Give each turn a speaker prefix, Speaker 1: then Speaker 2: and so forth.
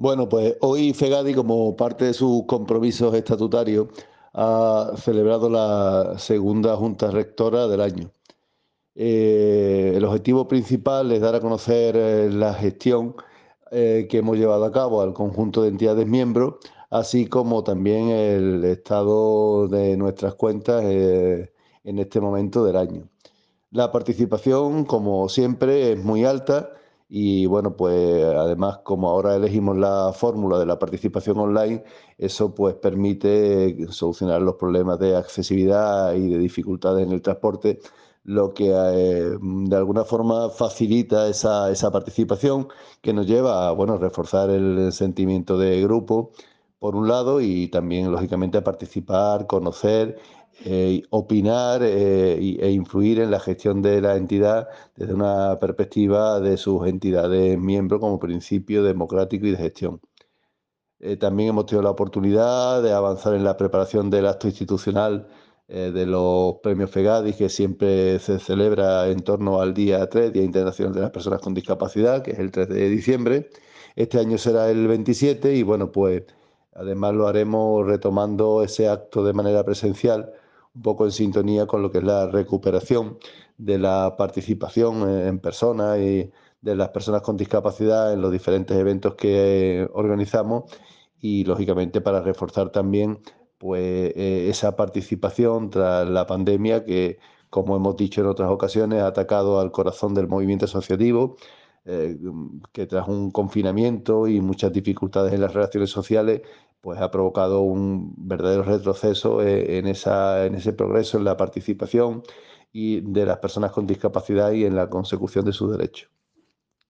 Speaker 1: Bueno, pues hoy FEGADI, como parte de sus compromisos estatutarios, ha celebrado la segunda Junta Rectora del año. Eh, el objetivo principal es dar a conocer eh, la gestión eh, que hemos llevado a cabo al conjunto de entidades miembros, así como también el estado de nuestras cuentas en este momento del año. La participación, como siempre, es muy alta y bueno, pues además como ahora elegimos la fórmula de la participación online, eso pues permite solucionar los problemas de accesibilidad y de dificultades en el transporte, lo que eh, de alguna forma facilita esa, esa, participación que nos lleva a bueno, reforzar el sentimiento de grupo, por un lado, y también lógicamente a participar, conocer eh, opinar eh, e influir en la gestión de la entidad desde una perspectiva de sus entidades miembros como principio democrático y de gestión. Eh, también hemos tenido la oportunidad de avanzar en la preparación del acto institucional de los premios FEGADI, que siempre se celebra en torno al día 3, Día Internacional de las Personas con Discapacidad, que es el 3 de diciembre. Este año será el 27 y bueno, pues además lo haremos retomando ese acto de manera presencial un poco en sintonía con lo que es la recuperación de la participación en persona y de las personas con discapacidad en los diferentes eventos que organizamos y lógicamente para reforzar también pues eh, esa participación tras la pandemia que como hemos dicho en otras ocasiones ha atacado al corazón del movimiento asociativo eh, que tras un confinamiento y muchas dificultades en las relaciones sociales pues ha provocado un verdadero retroceso eh, en, esa, en ese progreso, en la participación y de las personas con discapacidad y en la consecución de sus derechos.